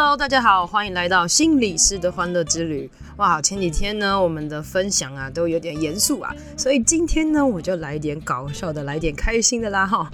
Hello，大家好，欢迎来到心理师的欢乐之旅。哇，前几天呢，我们的分享啊都有点严肃啊，所以今天呢，我就来点搞笑的，来点开心的啦哈。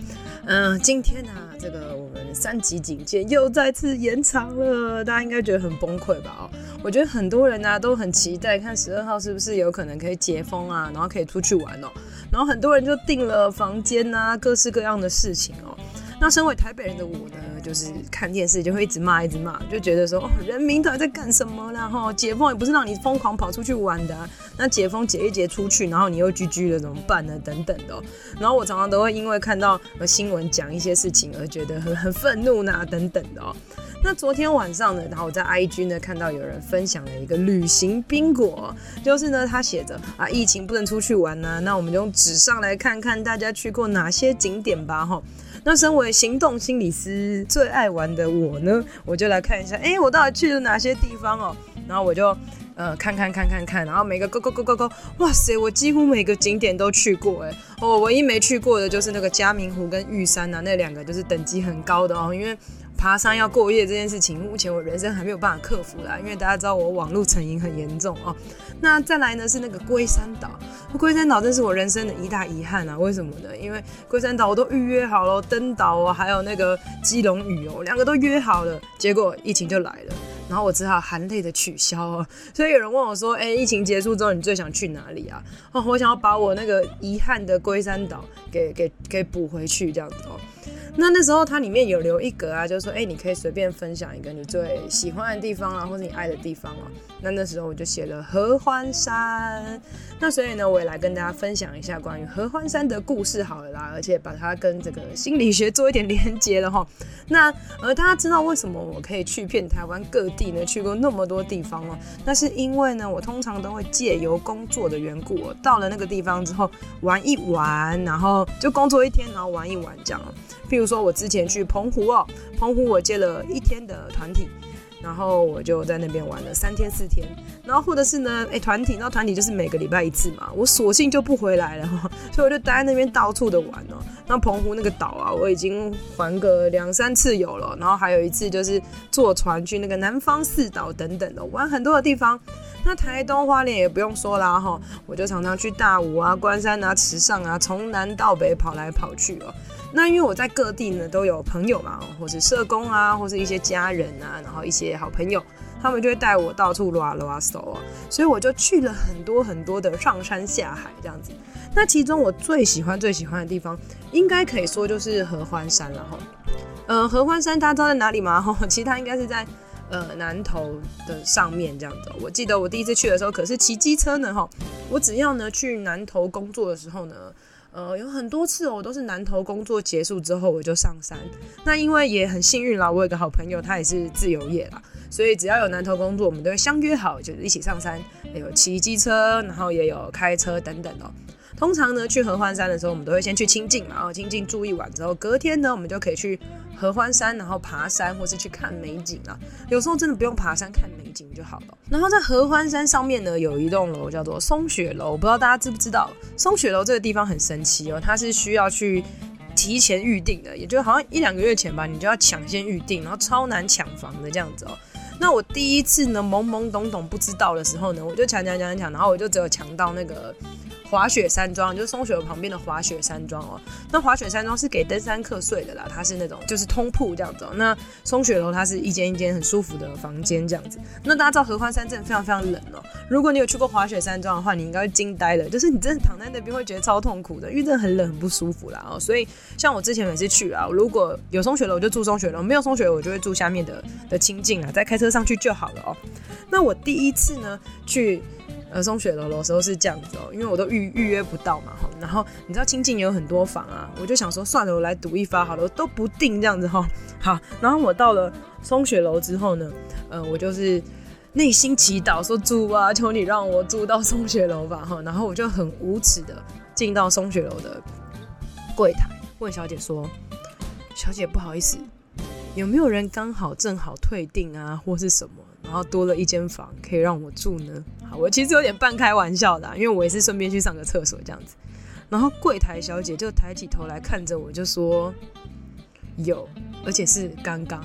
嗯，今天呢、这个我们三级警戒又再次延长了，大家应该觉得很崩溃吧？哦，我觉得很多人呢、都很期待看十二号是不是有可能可以解封啊，然后可以出去玩哦，然后很多人就订了房间啊，各式各样的事情哦。那身为台北人的我呢，就是看电视就会一直骂，一直骂，就觉得说，哦，人民到底在干什么？然后解封也不是让你疯狂跑出去玩的，那解封解一解出去，然后你又居居了怎么办呢？等等的。然后我常常都会因为看到新闻讲一些事情而觉得很很愤怒呐，等等的哦。那昨天晚上呢，然后我在 IG 呢看到有人分享了一个旅行宾果，就是呢他写着啊，疫情不能出去玩呢，那我们就用纸上来看看大家去过哪些景点吧，哈。那身为行动心理师最爱玩的我呢，我就来看一下，哎、我到底去了哪些地方哦？然后我就呃看看看看看，然后每个勾勾勾勾勾，哇塞，我几乎每个景点都去过哎。我唯一没去过的就是那个嘉明湖跟玉山呐、啊，那两个就是等级很高的哦，因为。爬山要过夜这件事情，目前我人生还没有办法克服啦，因为大家知道我网络成瘾很严重哦。那再来呢是那个龟山岛，龟山岛真是我人生的一大遗憾啊！为什么呢？因为龟山岛我都预约好了，登岛啊，还有那个基隆屿哦，两个都约好了，结果疫情就来了，然后我只好含泪的取消啊。所以有人问我说：“哎、疫情结束之后你最想去哪里啊？”哦，我想要把我那个遗憾的龟山岛给给给补回去，这样子哦。那那时候它里面有留一格啊，就是说，哎、你可以随便分享一个你最喜欢的地方啊，或者你爱的地方啊。那那时候我就写了合欢山。那所以呢，我也来跟大家分享一下关于合欢山的故事好了啦，而且把它跟这个心理学做一点连接了哈。那呃，大家知道为什么我可以去遍台湾各地呢？去过那么多地方哦，那是因为呢，我通常都会借由工作的缘故，我到了那个地方之后玩一玩，然后就工作一天，然后玩一玩这样。譬如说，我之前去澎湖哦，澎湖我接了一天的团体，然后我就在那边玩了三天四天，然后或者是呢，哎，团体，那团体就是每个礼拜一次嘛，我索性就不回来了，所以我就待在那边到处的玩哦。那澎湖那个岛啊，我已经环个两三次有了，然后还有一次就是坐船去那个南方四岛等等的，玩很多的地方。那台东花莲也不用说啦哈，我就常常去大武啊、关山啊、池上啊，从南到北跑来跑去哦。那因为我在各地呢都有朋友嘛，或是社工啊，或是一些家人啊，然后一些好朋友，他们就会带我到处拉拉手啊，所以我就去了很多很多的上山下海这样子。那其中我最喜欢最喜欢的地方，应该可以说就是合欢山了哈。呃，合欢山大家知道在哪里吗？哈，其实它应该是在。呃，南投的上面这样子，我记得我第一次去的时候可是骑机车呢哈。我只要呢去南投工作的时候呢，呃，有很多次，我都是南投工作结束之后我就上山。那因为也很幸运啦，我有个好朋友他也是自由业啦，所以只要有南投工作，我们都会相约好，就是一起上山，有骑机车，然后也有开车等等哦。通常呢，去合欢山的时候，我们都会先去清境嘛，然后清境住一晚之后，隔天呢，我们就可以去合欢山，然后爬山或是去看美景啊。有时候真的不用爬山，看美景就好了。然后在合欢山上面呢，有一栋楼叫做松雪楼，不知道大家知不知道？松雪楼这个地方很神奇哦，它是需要去提前预定的，也就好像一两个月前吧，你就要抢先预定，然后超难抢房的这样子哦。那我第一次呢，懵懵懂懂不知道的时候呢，我就抢抢抢抢，然后我就只有抢到那个。滑雪山庄就是松雪楼旁边的滑雪山庄哦。那滑雪山庄是给登山客睡的啦，它是那种就是通铺这样子。那松雪楼它是一间一间很舒服的房间这样子。那大家知道合欢山真的非常非常冷哦。如果你有去过滑雪山庄的话，你应该会惊呆了，就是你真的躺在那边会觉得超痛苦的，因为真的很冷很不舒服啦哦。所以像我之前每次去啊，如果有松雪楼我就住松雪楼，没有松雪楼我就会住下面的的清境啊，再开车上去就好了哦。那我第一次呢去。呃，松雪楼的时候是这样子哦，因为我都预预约不到嘛哈。然后你知道清境有很多房啊，我就想说算了，我来赌一发好了，我都不定这样子哈。好，然后我到了松雪楼之后呢，呃，我就是内心祈祷说主啊，求你让我住到松雪楼吧哈。然后我就很无耻的进到松雪楼的柜台，问小姐说：“小姐不好意思，有没有人刚好正好退订啊，或是什么，然后多了一间房可以让我住呢？好，我其实有点半开玩笑的啊，因为我也是顺便去上个厕所这样子。然后柜台小姐就抬起头来看着我，就说有，而且是刚刚。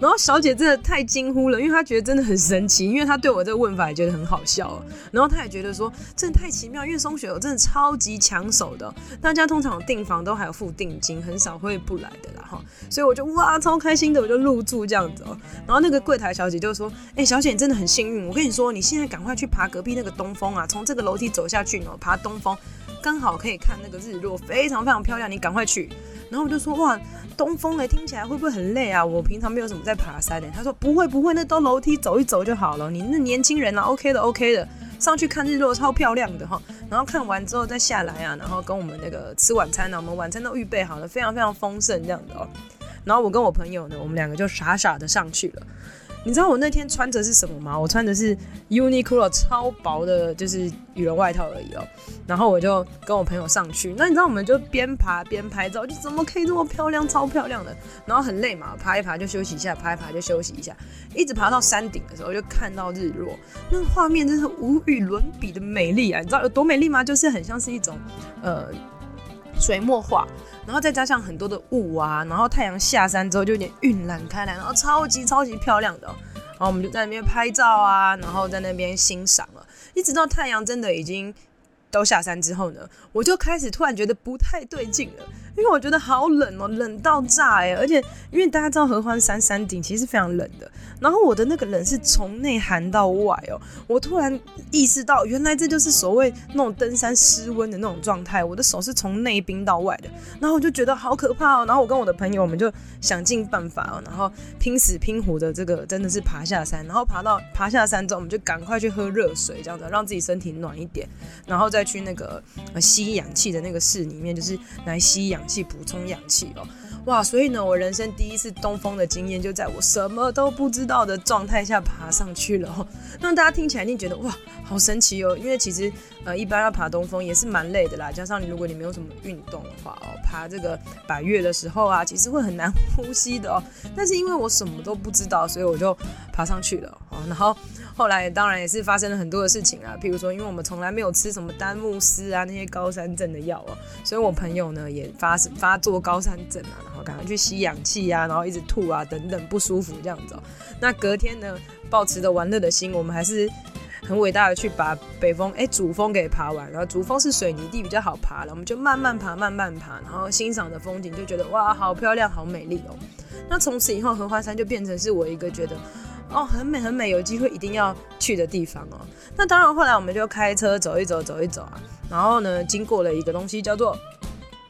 然后小姐真的太惊呼了，因为她觉得真的很神奇，因为她对我这个问法也觉得很好笑。然后她也觉得说，真的太奇妙，因为松雪油真的超级抢手的，大家通常订房都还有付定金，很少会不来的啦哈。所以我就哇超开心的，我就入住这样子哦。然后那个柜台小姐就说：“哎，小姐你真的很幸运，我跟你说，你现在赶快去爬隔壁那个东风啊，从这个楼梯走下去哦，爬东风。”刚好可以看那个日落，非常非常漂亮，你赶快去。然后我就说哇，东风哎，听起来会不会很累啊？我平常没有什么在爬山的。他说不会不会，那都楼梯走一走就好了。你那年轻人啊，OK 的 OK 的，上去看日落超漂亮的哈。然后看完之后再下来啊，然后跟我们那个吃晚餐呢，我们晚餐都预备好了，非常非常丰盛这样的哦。然后我跟我朋友呢，我们两个就傻傻的上去了。你知道我那天穿着是什么吗？我穿的是 Uniqlo 超薄的，就是羽绒外套而已哦。然后我就跟我朋友上去，那你知道我们就边爬边拍照，就怎么可以这么漂亮，超漂亮的。然后很累嘛，爬一爬就休息一下，爬一爬就休息一下，一直爬到山顶的时候就看到日落，那个画面真是无与伦比的美丽啊！你知道有多美丽吗？就是很像是一种呃水墨画。然后再加上很多的雾啊，然后太阳下山之后就有点晕染开来，然后超级超级漂亮的。然后我们就在那边拍照啊，然后在那边欣赏了，一直到太阳真的已经都下山之后呢，我就开始突然觉得不太对劲了。因为我觉得好冷哦，冷到炸哎！而且因为大家知道合欢山山顶其实是非常冷的，然后我的那个冷是从内寒到外哦。我突然意识到，原来这就是所谓那种登山失温的那种状态。我的手是从内冰到外的，然后我就觉得好可怕哦。然后我跟我的朋友，我们就想尽办法哦，然后拼死拼活的这个真的是爬下山，然后爬到爬下山之后，我们就赶快去喝热水，这样子让自己身体暖一点，然后再去那个吸氧气的那个室里面，就是来吸氧。气补充氧气哦，哇！所以呢，我人生第一次东风的经验就在我什么都不知道的状态下爬上去了。那大家听起来一定觉得哇，好神奇哦！因为其实呃，一般要爬东峰也是蛮累的啦，加上你如果你没有什么运动的话哦，爬这个百岳的时候啊，其实会很难 呼吸的哦。但是因为我什么都不知道，所以我就爬上去了哦，然后。后来当然也是发生了很多的事情啊，譬如说，因为我们从来没有吃什么丹木斯啊那些高山症的药啊，所以我朋友呢也发发作高山症啊，然后赶快去吸氧气啊，然后一直吐啊等等不舒服这样子哦。那隔天呢，抱持着玩乐的心，我们还是很伟大的去把北峰哎主峰给爬完。然后主峰是水泥地比较好爬了，我们就慢慢爬慢慢爬，然后欣赏的风景就觉得哇好漂亮好美丽哦。那从此以后合欢山就变成是我一个觉得。哦，很美很美，有机会一定要去的地方哦。那当然，后来我们就开车走一走，走一走啊。然后呢，经过了一个东西叫做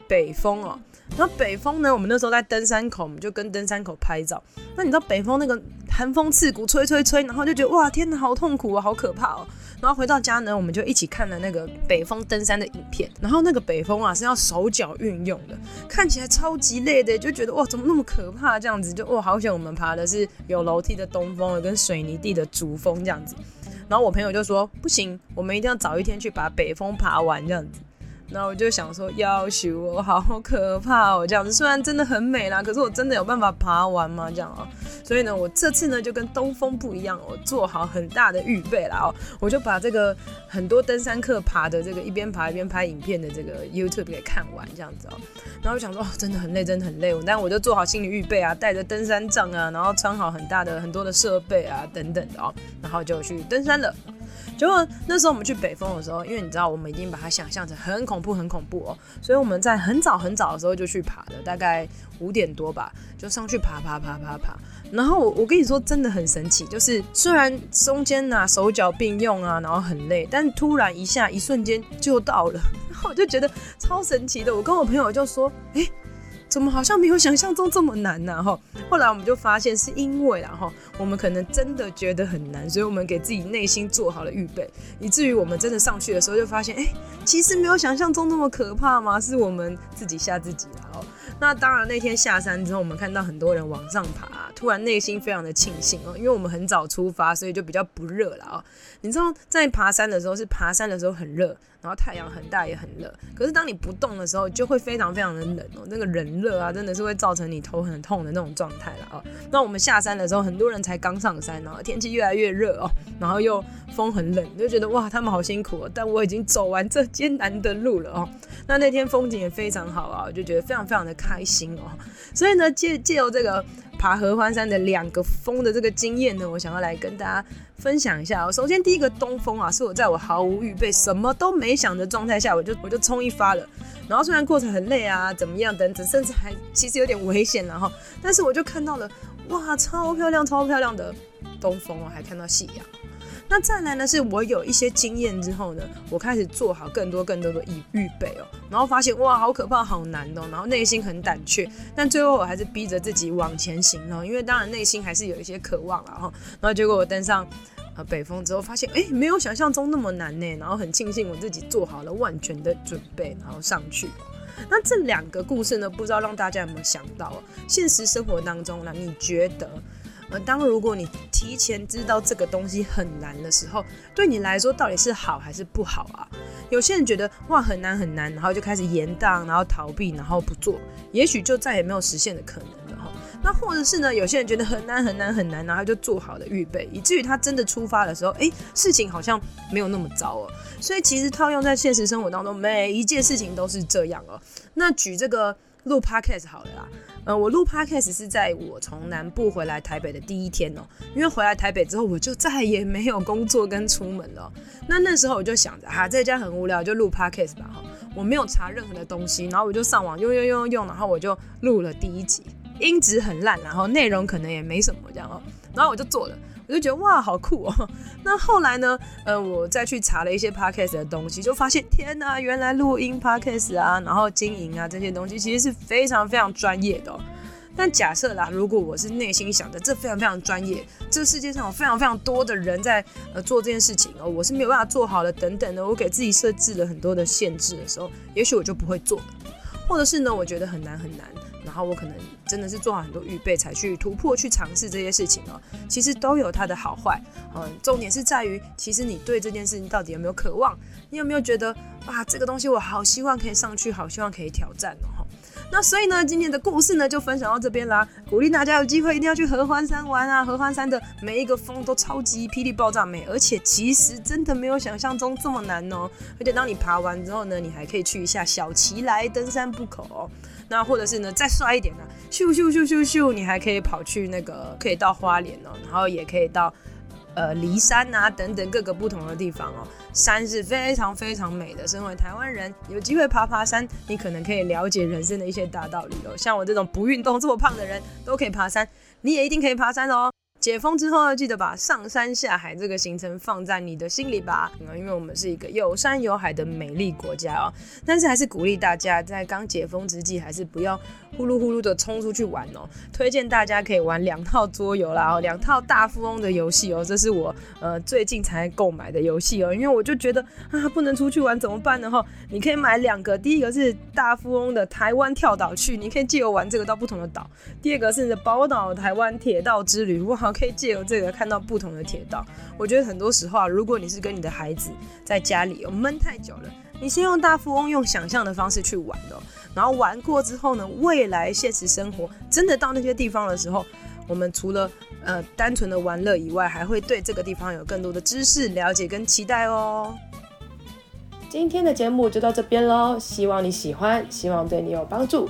北峰哦。然后北峰呢，我们那时候在登山口，我们就跟登山口拍照。那你知道北峰那个寒风刺骨，吹吹吹，然后就觉得哇，天哪，好痛苦啊，好可怕哦。然后回到家呢，我们就一起看了那个北峰登山的影片。然后那个北峰啊是要手脚运用的，看起来超级累的，就觉得哇，怎么那么可怕？这样子就哇，好险我们爬的是有楼梯的东峰，跟水泥地的主峰这样子。然后我朋友就说不行，我们一定要早一天去把北峰爬完这样子。然后我就想说，要求我好可怕哦，这样子虽然真的很美啦，可是我真的有办法爬完吗？这样啊，所以呢，我这次呢就跟东风不一样，我做好很大的预备啦哦，我就把这个很多登山客爬的这个一边爬一边拍影片的这个 YouTube 给看完这样子哦，然后我想说，哦，真的很累，真的很累，但我就做好心理预备啊，带着登山杖啊，然后穿好很大的很多的设备啊等等的哦，然后就去登山了。结果那时候我们去北峰的时候，因为你知道我们已经把它想象成很恐怖、很恐怖哦，所以我们在很早很早的时候就去爬了，大概五点多吧，就上去爬爬爬爬爬。然后我我跟你说真的很神奇，就是虽然中间呐手脚并用啊，然后很累，但突然一下一瞬间就到了，然后我就觉得超神奇的。我跟我朋友就说，哎。怎么好像没有想象中这么难呢？哈，后来我们就发现是因为然后我们可能真的觉得很难，所以我们给自己内心做好了预备，以至于我们真的上去的时候就发现，哎，其实没有想象中那么可怕吗？是我们自己吓自己了哦。那当然那天下山之后，我们看到很多人往上爬。突然内心非常的庆幸哦，因为我们很早出发，所以就比较不热了哦。你知道在爬山的时候是爬山的时候很热，然后太阳很大也很热，可是当你不动的时候就会非常非常的冷哦，那个人热啊真的是会造成你头很痛的那种状态了啊。那我们下山的时候，很多人才刚上山，然后天气越来越热哦，然后又风很冷，就觉得哇，他们好辛苦哦，但我已经走完这艰难的路了哦。那那天风景也非常好啊，我就觉得非常非常的开心哦。所以呢，借借由这个爬合欢山的两个峰的这个经验呢，我想要来跟大家分享一下哦。首先第一个东峰啊，是我在我毫无预备、什么都没想的状态下，我就我就冲一发了。然后虽然过程很累啊，怎么样等等，甚至还其实有点危险了哈，但是我就看到了哇，超漂亮、超漂亮的东峰哦，还看到夕阳。那再来呢，是我有一些经验之后呢，我开始做好更多更多的预预备哦，然后发现哇，好可怕，好难哦，然后内心很胆怯，但最后我还是逼着自己往前行哦，因为当然内心还是有一些渴望了哈，然后结果我登上呃北峰之后，发现哎，没有想象中那么难呢，然后很庆幸我自己做好了万全的准备，然后上去。那这两个故事呢，不知道让大家有没有想到，现实生活当中呢，你觉得？而当如果你提前知道这个东西很难的时候，对你来说到底是好还是不好啊？有些人觉得哇很难很难，然后就开始延宕，然后逃避，然后不做，也许就再也没有实现的可能了哈。那或者是呢，有些人觉得很难很难很难，然后就做好了预备，以至于他真的出发的时候，哎，事情好像没有那么糟哦。所以其实套用在现实生活当中，每一件事情都是这样哦。那举这个录 podcast 好了啦。呃，我录 podcast 是在我从南部回来台北的第一天哦，因为回来台北之后，我就再也没有工作跟出门了。那那时候我就想着，哈，在家很无聊，就录 podcast 吧哈。我没有查任何的东西，然后我就上网用用用用，然后我就录了第一集，音质很烂，然后内容可能也没什么这样哦，然后我就做了。我就觉得哇，好酷哦！那后来呢？呃，我再去查了一些 podcast 的东西，就发现天哪，原来录音 podcast 啊，然后经营啊这些东西，其实是非常非常专业的。但假设啦，如果我是内心想着这非常非常专业，这个世界上有非常非常多的人在呃做这件事情哦，我是没有办法做好的等等的，我给自己设置了很多的限制的时候，也许我就不会做，或者是呢，我觉得很难很难。然后我可能真的是做好很多预备才去突破、去尝试这些事情哦。其实都有它的好坏，嗯，重点是在于，其实你对这件事情到底有没有渴望？你有没有觉得啊，这个东西我好希望可以上去，好希望可以挑战哦。那所以呢，今天的故事呢就分享到这边啦。鼓励大家有机会一定要去合欢山玩啊！合欢山的每一个峰都超级霹雳爆炸美，而且其实真的没有想象中这么难哦。而且当你爬完之后呢，你还可以去一下小奇来登山步口。那或者是呢，再帅一点呢，咻咻咻咻咻，你还可以跑去那个，可以到花莲哦，然后也可以到呃骊山啊等等各个不同的地方哦。山是非常非常美的，身为台湾人，有机会爬爬山，你可能可以了解人生的一些大道理哦。像我这种不运动这么胖的人都可以爬山，你也一定可以爬山哦。解封之后，要记得把上山下海这个行程放在你的心里吧。因为我们是一个有山有海的美丽国家哦。但是还是鼓励大家在刚解封之际，还是不要呼噜呼噜的冲出去玩哦。推荐大家可以玩两套桌游啦，哦，两套大富翁的游戏哦。这是我呃最近才购买的游戏哦。因为我就觉得啊，不能出去玩怎么办呢？哈，你可以买两个，第一个是大富翁的台湾跳岛去，你可以借由玩这个到不同的岛。第二个是宝岛台湾铁道之旅，哇。可以借由这个看到不同的铁道。我觉得很多时候啊，如果你是跟你的孩子在家里哦闷太久了，你先用大富翁用想象的方式去玩哦，然后玩过之后呢，未来现实生活真的到那些地方的时候，我们除了呃单纯的玩乐以外，还会对这个地方有更多的知识了解跟期待哦。今天的节目就到这边喽，希望你喜欢，希望对你有帮助。